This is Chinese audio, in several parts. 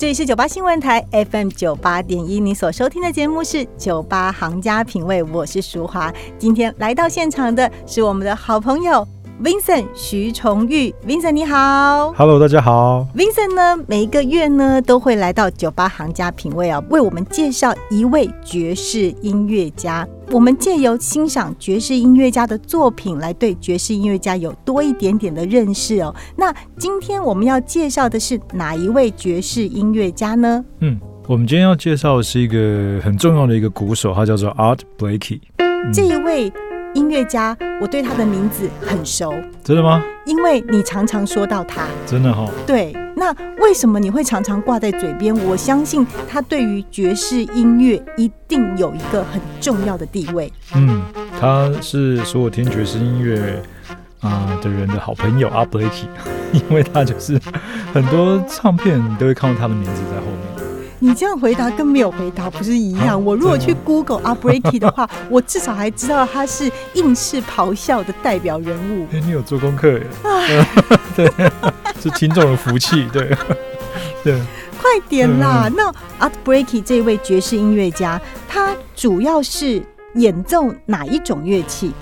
这里是九八新闻台 FM 九八点一，你所收听的节目是《酒吧行家品味》，我是淑华。今天来到现场的是我们的好朋友 Vincent 徐崇玉，Vincent 你好，Hello，大家好。Vincent 呢，每一个月呢都会来到酒吧行家品味啊，为我们介绍一位爵士音乐家。我们借由欣赏爵士音乐家的作品，来对爵士音乐家有多一点点的认识哦。那今天我们要介绍的是哪一位爵士音乐家呢？嗯，我们今天要介绍的是一个很重要的一个鼓手，他叫做 Art Blakey。这一位。音乐家，我对他的名字很熟，真的吗？因为你常常说到他，真的哈。对，那为什么你会常常挂在嘴边？我相信他对于爵士音乐一定有一个很重要的地位。嗯，他是所有听爵士音乐啊的人的好朋友阿布雷奇，因为他就是很多唱片都会看到他的名字在后面。你这样回答跟没有回答不是一样？我如果去 Google a b r a k y 的话，我至少还知道他是应试咆哮的代表人物。哎，你有做功课耶？对，是听众的福气。对，对，快点啦！那 Art Breaky 这位爵士音乐家，他主要是演奏哪一种乐器？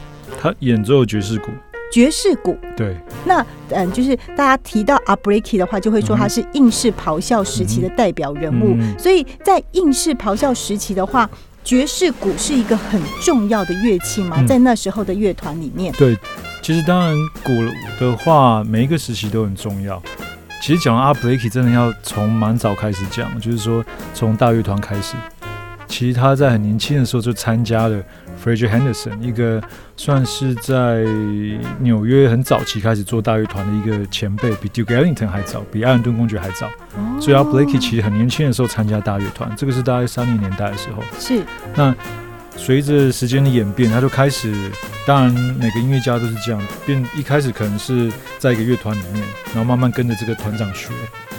他演奏爵士鼓。爵士鼓，对，那嗯，就是大家提到阿 b r a k y 的话，就会说他是应试咆哮时期的代表人物。所以在应试咆哮时期的话，爵士鼓是一个很重要的乐器嘛，在那时候的乐团里面。对，其实当然鼓的话，每一个时期都很重要。其实讲阿 b r a k y 真的要从蛮早开始讲，就是说从大乐团开始。其实他在很年轻的时候就参加了。Frederick Henderson，一个算是在纽约很早期开始做大乐团的一个前辈，比 Duke Ellington 还早，比艾伦顿公爵还早。所以阿 Blakey 其实很年轻的时候参加大乐团，这个是大概三零年代的时候。是。那随着时间的演变，他就开始，当然每个音乐家都是这样，变一开始可能是在一个乐团里面，然后慢慢跟着这个团长学，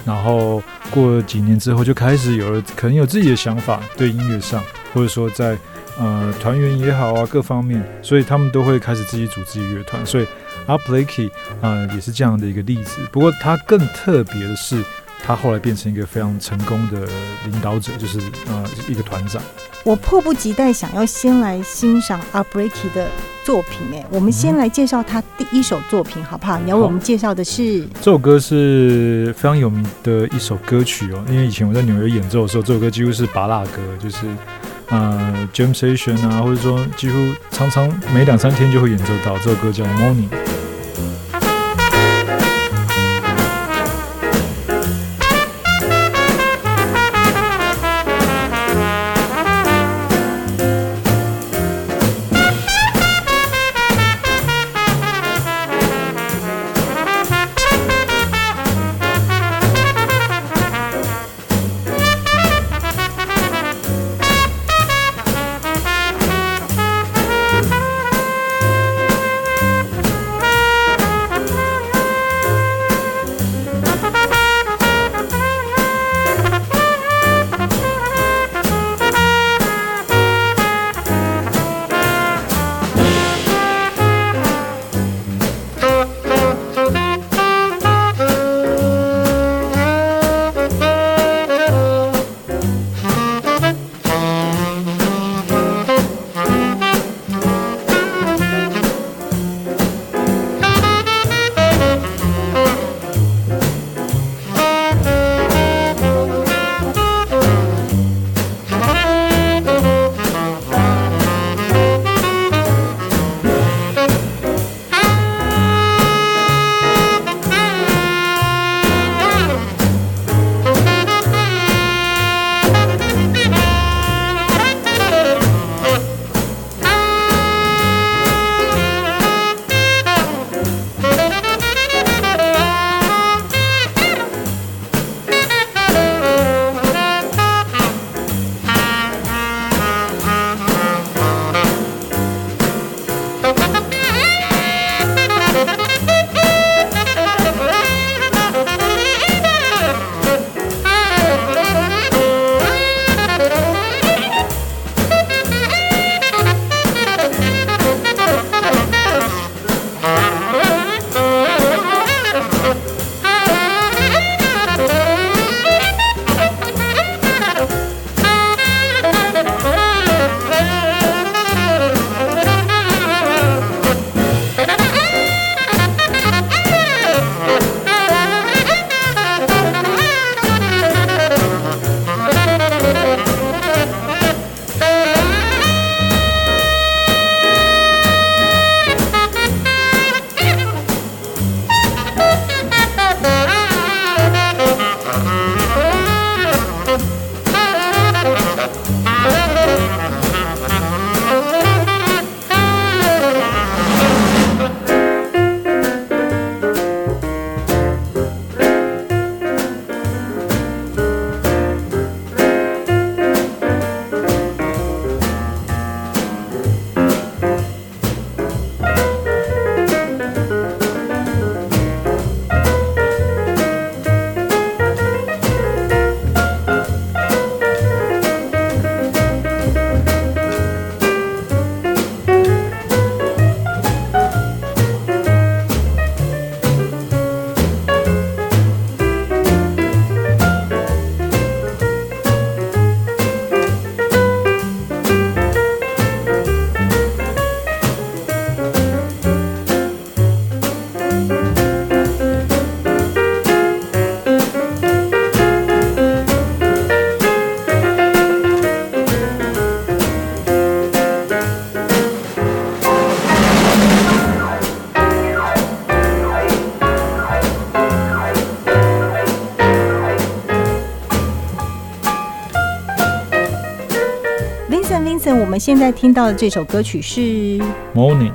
然后过了几年之后就开始有了可能有自己的想法，对音乐上，或者说在。呃，团员也好啊，各方面，所以他们都会开始自己组自己乐团。所以阿 Blakey 啊，也是这样的一个例子。不过他更特别的是，他后来变成一个非常成功的领导者，就是呃一个团长。我迫不及待想要先来欣赏阿 Blakey 的作品。哎，我们先来介绍他第一首作品，好不好？你要为我们介绍的是这首歌是非常有名的一首歌曲哦。因为以前我在纽约演奏的时候，这首歌几乎是拔蜡歌，就是。呃，jam session 啊，或者说几乎常常每两三天就会演奏到这首歌，叫《Morning》。Vincent，我们现在听到的这首歌曲是，Morning，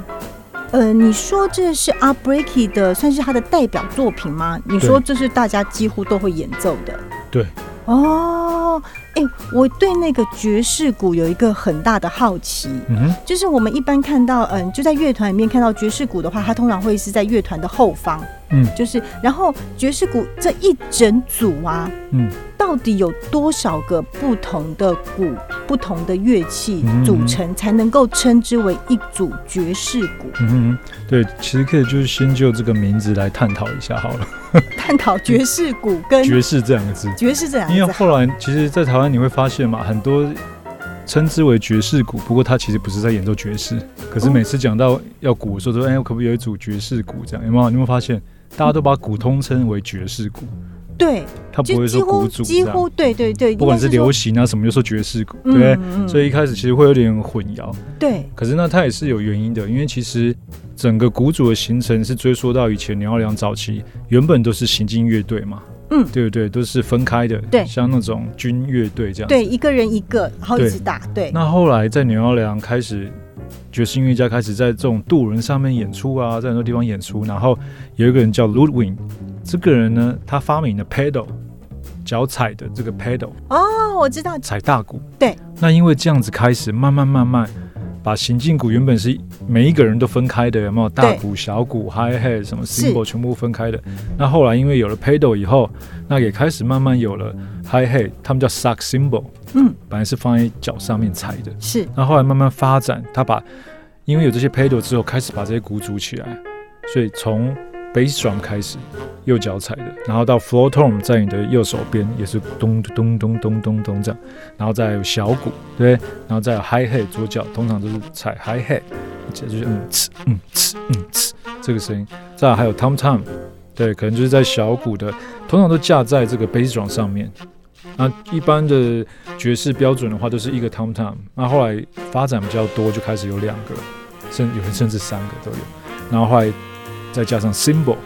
呃，你说这是 a b r e a k y 的，算是他的代表作品吗？你说这是大家几乎都会演奏的。对。哦，哎、我对那个爵士鼓有一个很大的好奇，嗯哼，就是我们一般看到，嗯，就在乐团里面看到爵士鼓的话，它通常会是在乐团的后方，嗯。就是，然后爵士鼓这一整组啊，嗯，到底有多少个不同的鼓、不同的乐器嗯组成，才能够称之为一组爵士鼓？嗯哼，对，其实可以就是先就这个名字来探讨一下好了，探讨爵士鼓跟爵士这两个字。爵士这两个因为。后来，其实，在台湾你会发现嘛，很多称之为爵士鼓，不过它其实不是在演奏爵士。可是每次讲到要鼓的时候，说哎，我可不可以有一组爵士鼓？这样有没有？你有没有发现，大家都把鼓通称为爵士鼓，对，他不会说鼓组。几乎对对对，不管是流行啊什么，就说爵士鼓，对不对？嗯所以一开始其实会有点混淆。对可是那，它也是有原因的，因为其实整个鼓组的形成是追溯到以前鸟良早期，原本都是行进乐队嘛，嗯对不对？都是分开的，对像那种军乐队这样。对，一个人一个，然后一对直打，对，那后来在纽奥良开始，爵士音乐家开始在这种渡轮上面演出啊，在很多地方演出。然后有一个人叫 Ludwig，这个人呢，他发明了 pedal，脚踩的这个 pedal，哦，我知道，踩大鼓。对。那因为这样子开始慢慢慢慢把行进鼓原本是每一个人都分开的，有没有大鼓、小鼓、hi hat 什么 Symbol 全部分开的。那后来因为有了 pedal 以后，那也开始慢慢有了 hi hat，他们叫 suck cymbal，嗯，本来是放在脚上面踩的。是。那后来慢慢发展，他把因为有这些 pedal 之后，开始把这些鼓组起来，所以从 bass drum 开始右脚踩的，然后到 floor tom 在你的右手边也是咚咚咚咚咚咚这样，然后再有小鼓，对，然后再有 hi hat 左脚通常都是踩 hi hat，这就是嗯呲嗯呲嗯呲这个声音，再还有 tom tom，对，可能就是在小鼓的，通常都架在这个 bass drum 上面。那一般的爵士标准的话，都是一个 tom tom。那后来发展比较多，就开始有两个，甚有人甚至三个都有。然后后来再加上 cymbal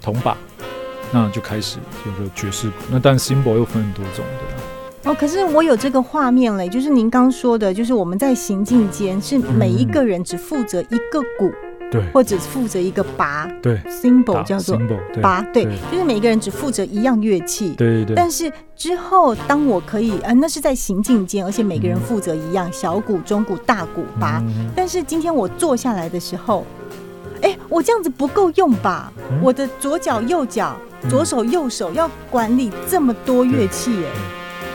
铜把，那就开始有了爵士鼓。那但 cymbal 又分很多种的，哦，可是我有这个画面嘞，就是您刚说的，就是我们在行进间是每一个人只负责一个鼓，对或者负责一个拔对，，symbol 叫做拔，对对，就是每个人只负责一样乐器。对对对但是之后，当我可以，呃，那是在行进间，而且每个人嗯负责一样，小鼓、中鼓、大鼓、拔。嗯但是今天我坐下来的时候，哎，我这样子不够用吧？嗯我的左脚、右脚、嗯左手、右手要管理这么多乐器，哎，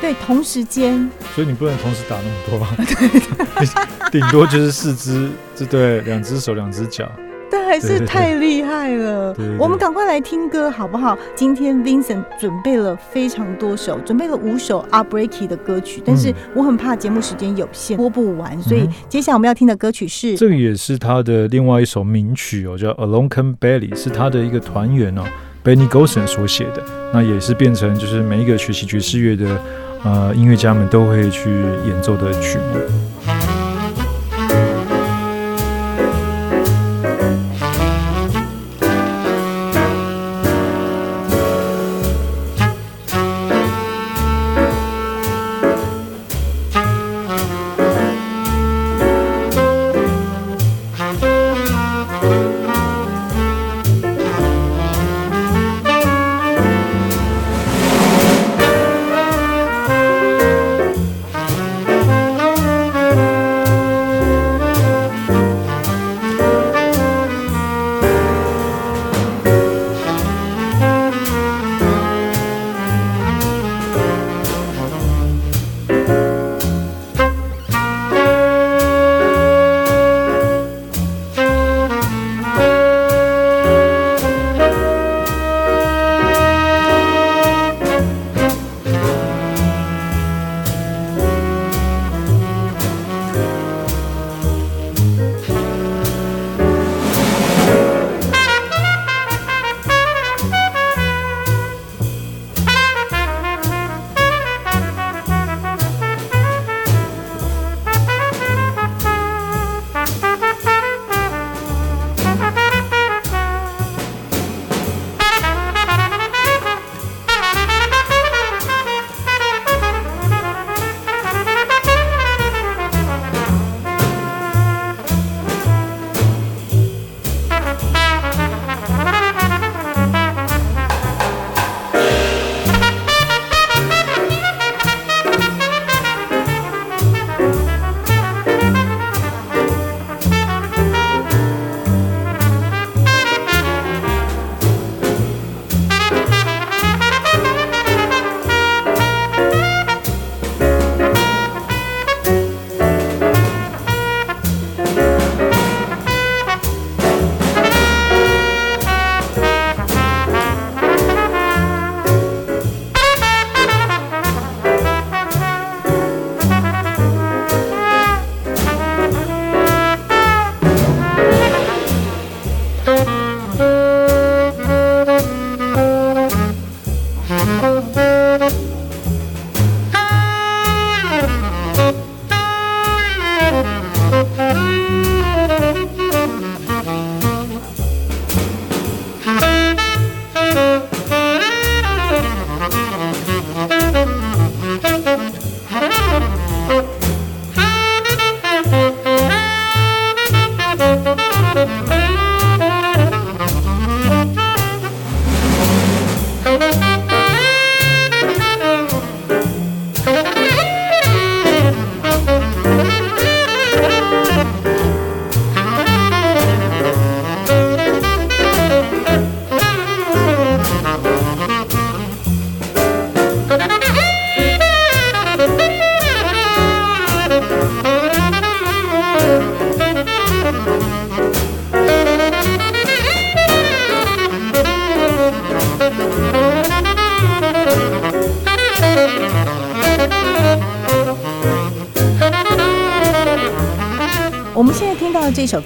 对，同时间，所以你不能同时打那么多啊，顶多就是四只，这对，两只手、两只脚。但还是对对对太厉害了对对。对我们赶快来听歌好不好？今天 Vincent 准备了非常多首，准备了五首 a b r e a k y 的歌曲，但是我很怕节目时间有限，播不完，所以嗯接下来我们要听的歌曲是这个也是他的另外一首名曲哦，叫《Alone Come Belly》，是他的一个团员哦，Benny Golson 所写的。那也是变成就是每一个学习爵士乐的呃音乐家们都会去演奏的曲目。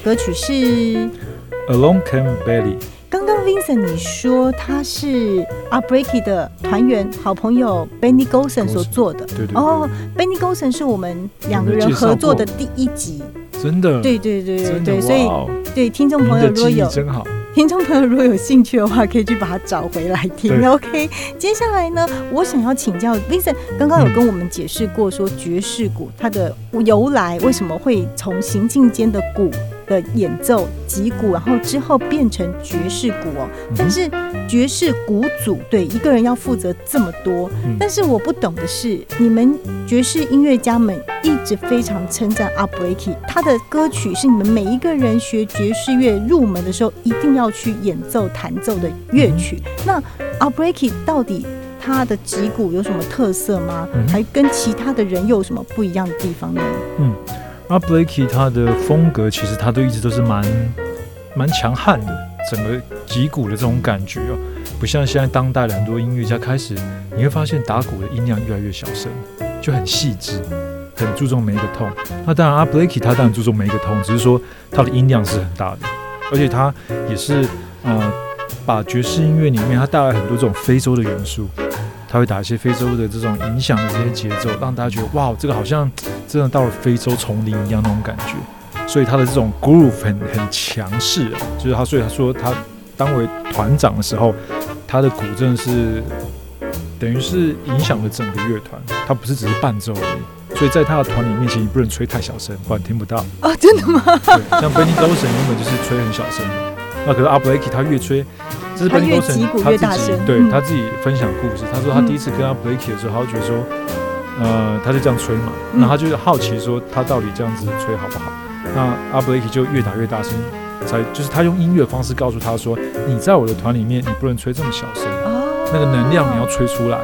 歌曲是？Along Came Bailey。刚刚 Vincent 你说他是 Outbreaky 的团员好朋友 Benny Golson 所做的，对对对。哦，Benny Golson 是我们两个人合作的第一集，真的，对对对对对，所以对听众朋友如果有真好。听众朋友如果有兴趣的话，可以去把它找回来听。OK，接下来呢，我想要请教 Vincent，刚刚有跟我们解释过说爵士鼓它的由来，为什么会从行进间的鼓的演奏击鼓，然后之后变成爵士鼓哦。但是爵士鼓组对一个人要负责这么多，嗯但是我不懂的是，你们爵士音乐家们一直非常称赞 Upbreaky，他的歌曲是你们每一个人学爵士乐入门的时候一定要去演奏弹奏的乐曲。那 Upbreaky 到底他的击鼓有什么特色吗？嗯还跟其他的人又有什么不一样的地方呢？阿 Blakey 他的风格其实他都一直都是蛮蛮强悍的，整个击鼓的这种感觉哦，不像现在当代的很多音乐家开始，你会发现打鼓的音量越来越小声，就很细致，很注重每一个痛。那当然，阿 Blakey 他当然注重每一个痛，只是说他的音量是很大的，而且他也是呃把爵士音乐里面他带来很多这种非洲的元素。他会打一些非洲的这种影响的这些节奏，让大家觉得哇，这个好像 真的到了非洲丛林一样那种感觉。所以他的这种 groove 很很强势啊，就是他，所以他说他当为团长的时候，他的鼓真的是等于是影响了整个乐团，他不是只是伴奏而已。所以在他的团里面，其实你不能吹太小声，不然听不到。哦，真的吗？对，像 Benny Golson 原本就是吹很小声的，那可是阿 Blakey 他越吹，这是他 Benny 越 Golson 他自己对、嗯他自己分享故事，他说他第一次跟阿 Blakey 的时候，他就觉得说，呃，他就这样吹嘛，嗯那他就好奇说他到底这样子吹好不好？那阿 Blakey 就越打越大声，才就是他用音乐方式告诉他说，你在我的团里面，你不能吹这么小声，哦，那个能量你要吹出来。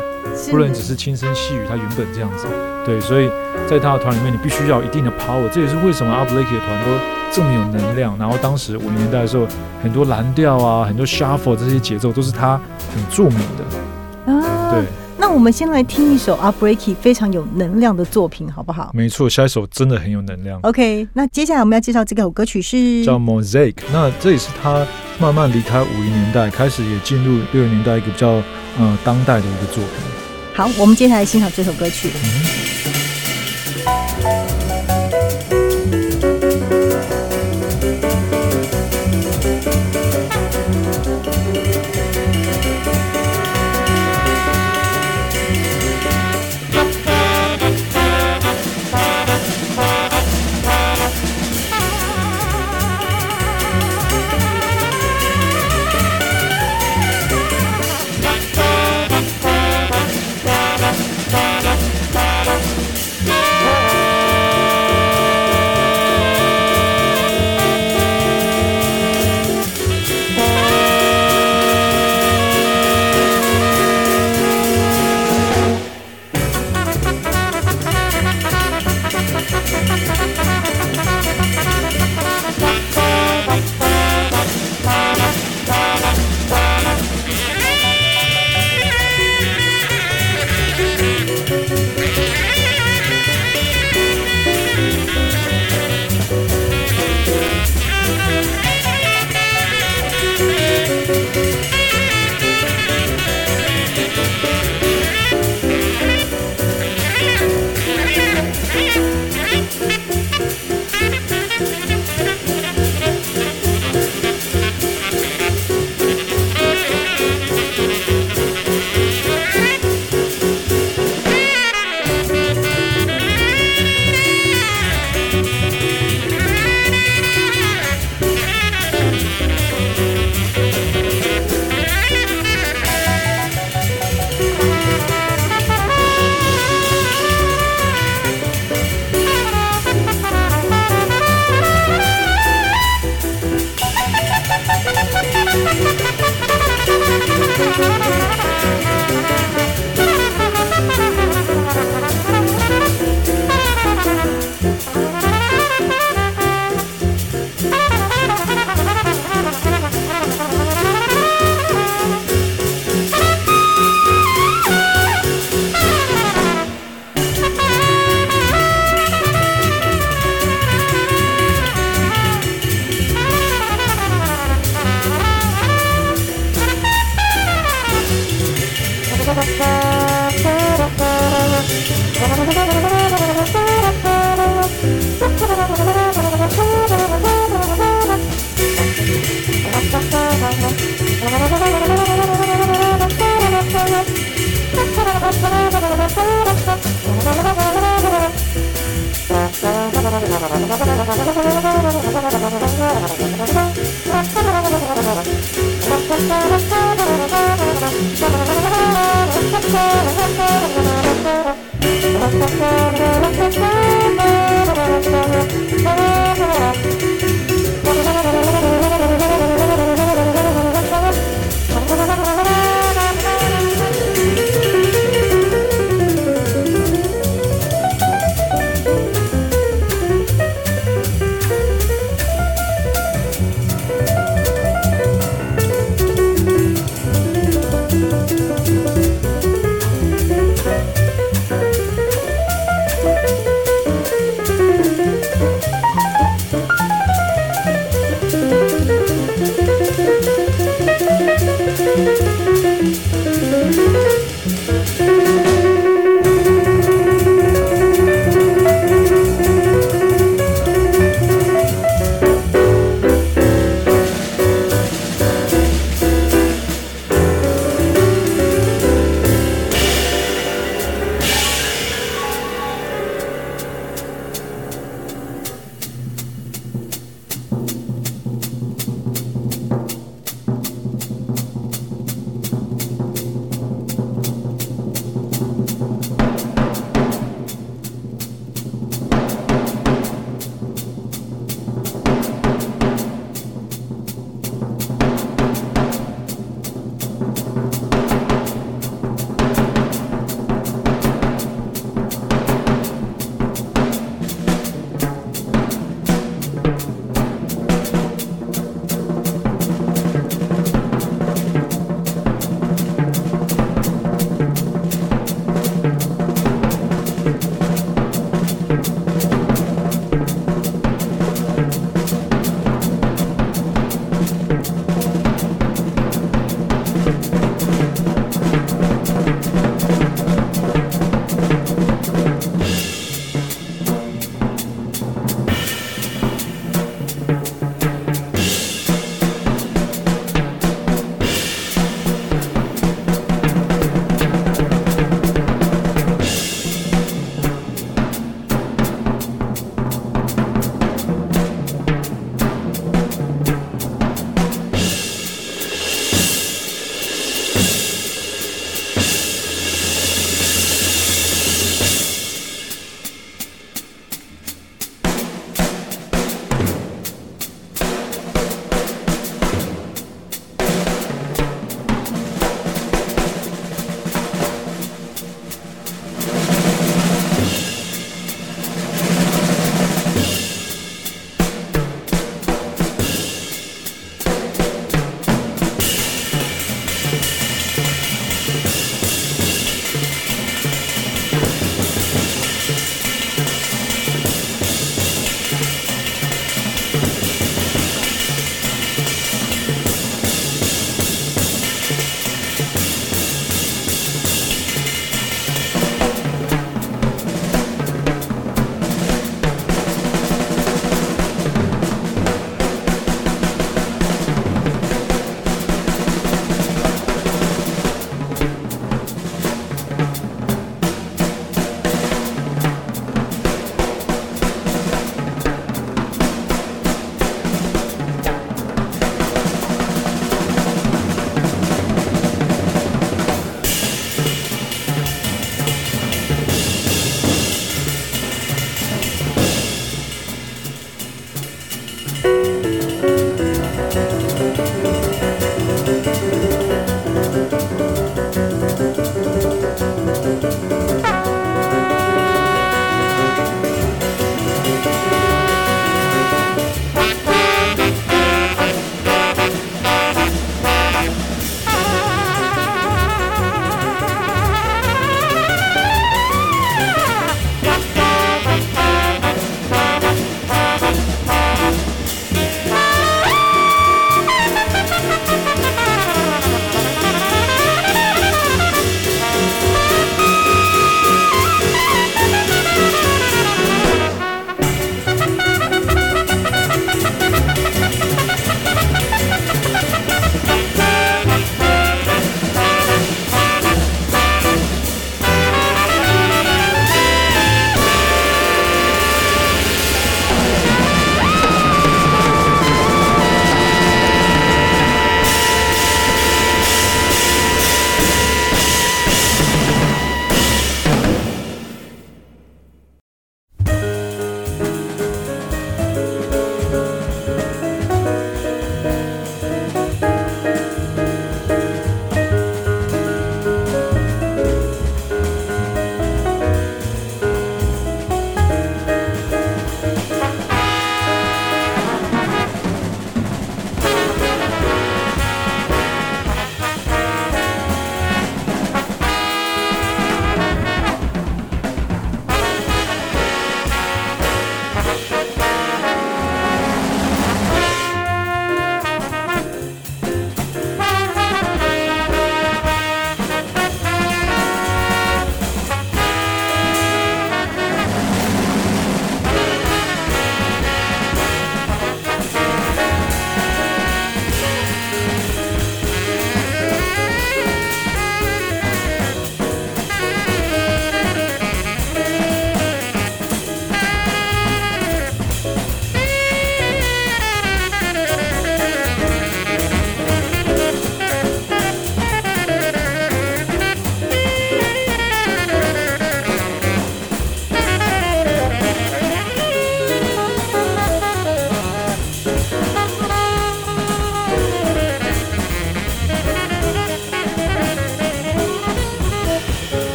不能只是轻声细语，他原本这样子，对，所以在他的团里面，你必须要有一定的 power，这也是为什么阿 Blakey 的团都这么有能量。然后当时五零年代的时候，很多蓝调啊，很多 shuffle 这些节奏都是他很著名的，啊对，那我们先来听一首 Upbreaky 非常有能量的作品，好不好没错，下一首真的很有能量，？OK，那接下来我们要介绍这首歌曲是叫 Mosaic。那这也是他慢慢离开五零年代，开始也进入六零年代一个比较呃当代的一个作品。好，我们接下来欣赏这首歌曲。嗯。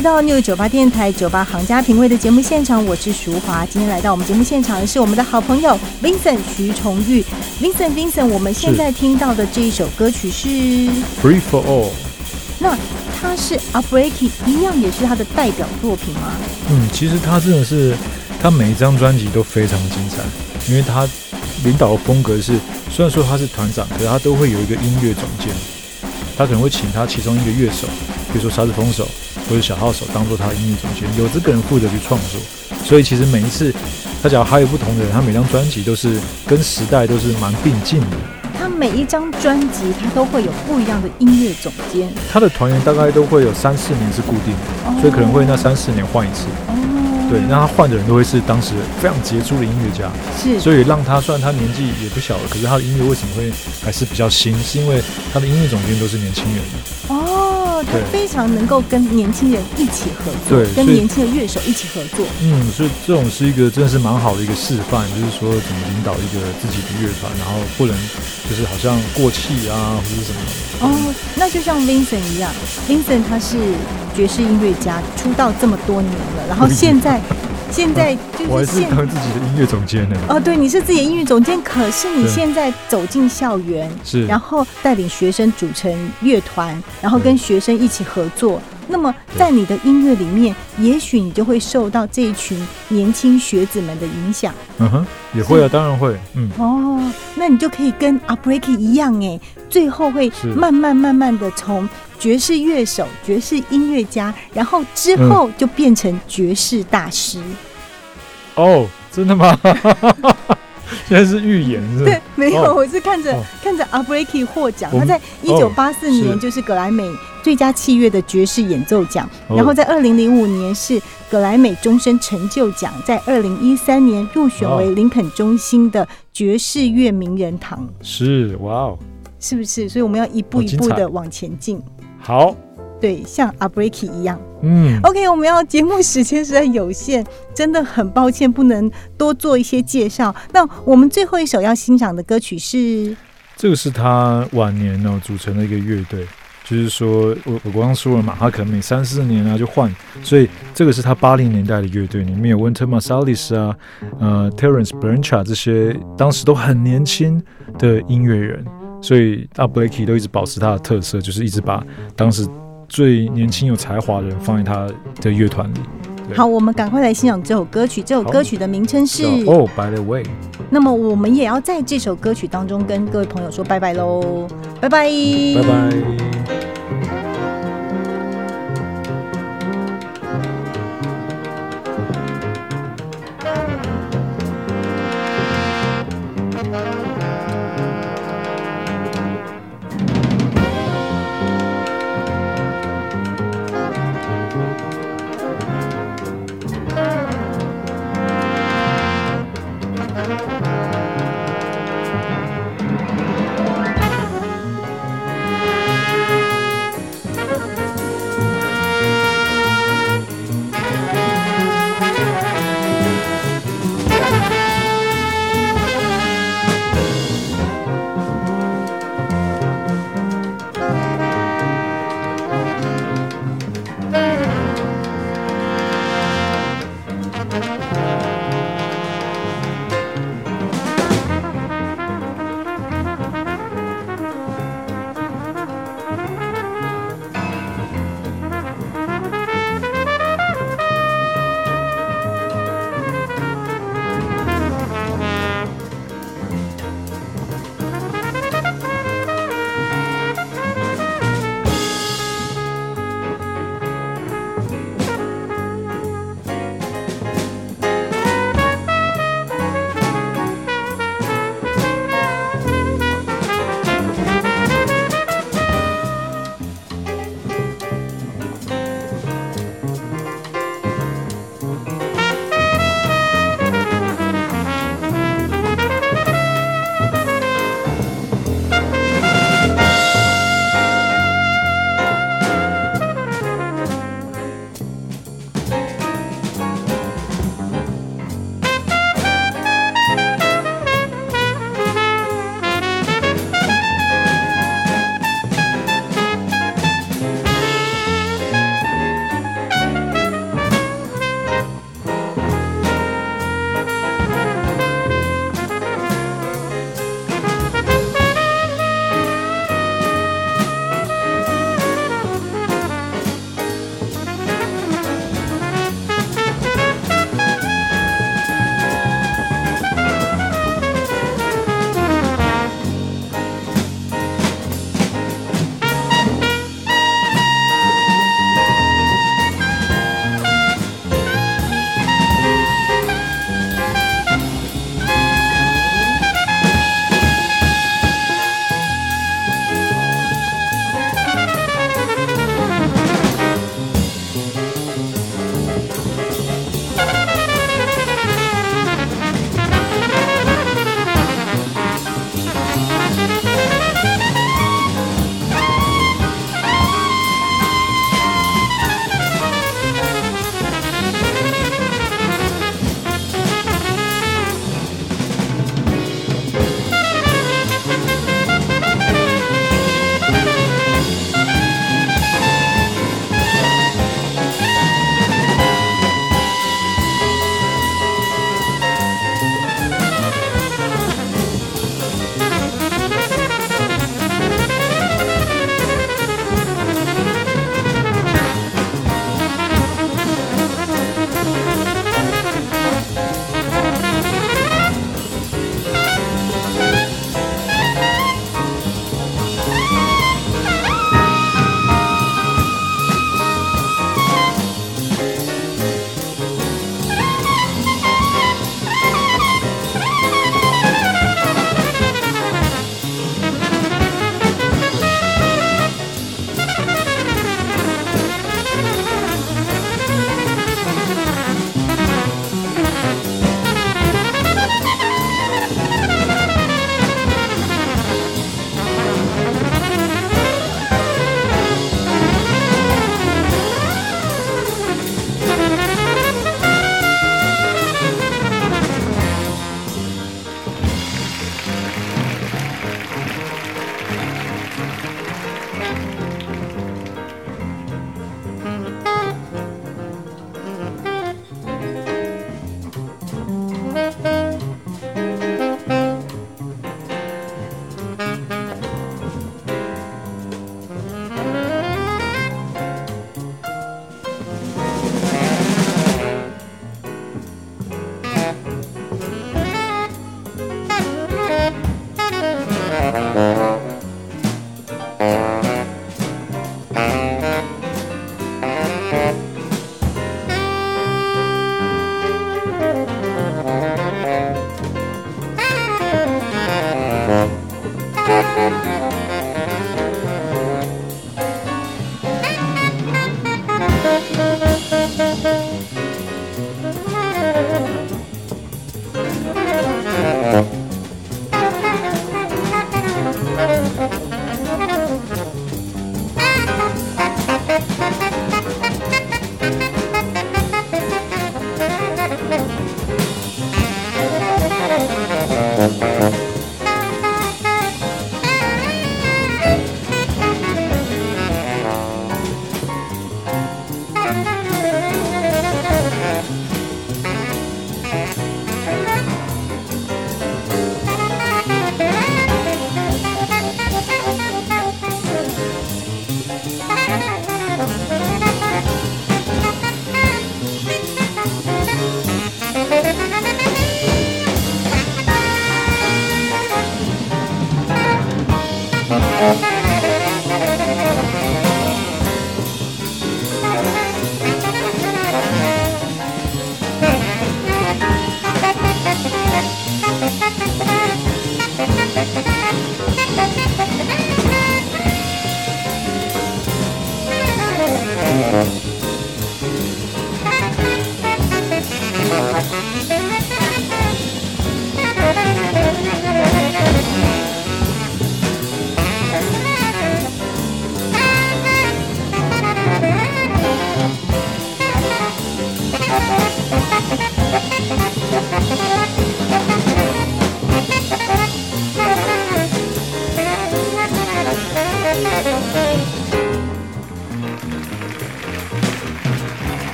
回到 New 九八电台酒吧行家品味的节目现场，我是淑华。今天来到我们节目现场的是我们的好朋友 Vincent 徐崇玉。Vincent Vincent，我们现在听到的这一首歌曲是，Free for All，那它是 a b r e a k y 一样也是他的代表作品吗？嗯，其实他真的是，他每一张专辑都非常精彩，因为他领导的风格是，虽然说他是团长，可是他都会有一个音乐总监，他可能会请他其中一个乐手，比如说沙子风手或者小号手，当做他的音乐总监，有这个人负责去创作，所以其实每一次他只要还有不同的人，他每张专辑都是跟时代都是蛮并进的。他每一张专辑他都会有不一样的音乐总监，他的团员大概都会有三四年是固定的，所以可能会那三四年换一次。哦，对，那他换的人都会是当时非常杰出的音乐家，是所以让他虽然他年纪也不小了，可是他的音乐为什么会还是比较新？是因为他的音乐总监都是年轻人。哦，他对非常能够跟年轻人一起合作，跟对跟年轻的乐手一起合作。嗯，所以这种是一个真的是蛮好的一个示范，就是说怎么领导一个自己的乐团，然后不能就是好像过气啊或者什么。哦，那就像 Vincent 一样，Vincent 他是爵士音乐家，出道这么多年了，然后 现在现在就是现是当自己的音乐总监呢。哦，对，你是自己的音乐总监，可是你对。现在走进校园，是，然后带领学生组成乐团，然后跟学生一起合作。那么在你的音乐里面，也许你就会受到这一群年轻学子们的影响。嗯哼，也会啊，当然会，嗯，哦。那你就可以跟 a b r e a k y 一样哎，最后会慢慢慢慢的从爵士乐手、爵士音乐家，然后之后就变成爵士大师。哦，真的吗？现在是预言？对，没有，哦我是看着、哦看着 a b r e a k y 获奖，他在一九八四年就是格莱美最佳器乐的爵士演奏奖，哦然后在二零零五年是格莱美终身成就奖，在二零一三年入选为哦林肯中心的爵士乐名人堂，是，哇哦，是不是？所以我们要一步一步的往前进。好，对，像阿布 k i 一样。嗯，OK，我们要节目时间实在有限，真的很抱歉不能多做一些介绍。那我们最后一首要欣赏的歌曲是？这个是他晚年呢、组成的一个乐队，就是说我我刚刚说了嘛，他可能每三四年啊就换，所以这个是他八零年代的乐队，里面有 Winter Marsalis 啊，呃 Terence Blanchard 这些当时都很年轻的音乐人，所以阿 Blakey 都一直保持他的特色，就是一直把当时最年轻有才华的人放在他的乐团里。好，我们赶快来欣赏这首歌曲。这首歌曲的名称是，Oh、by the way，那么我们也要在这首歌曲当中跟各位朋友说拜拜喽，拜拜，拜拜。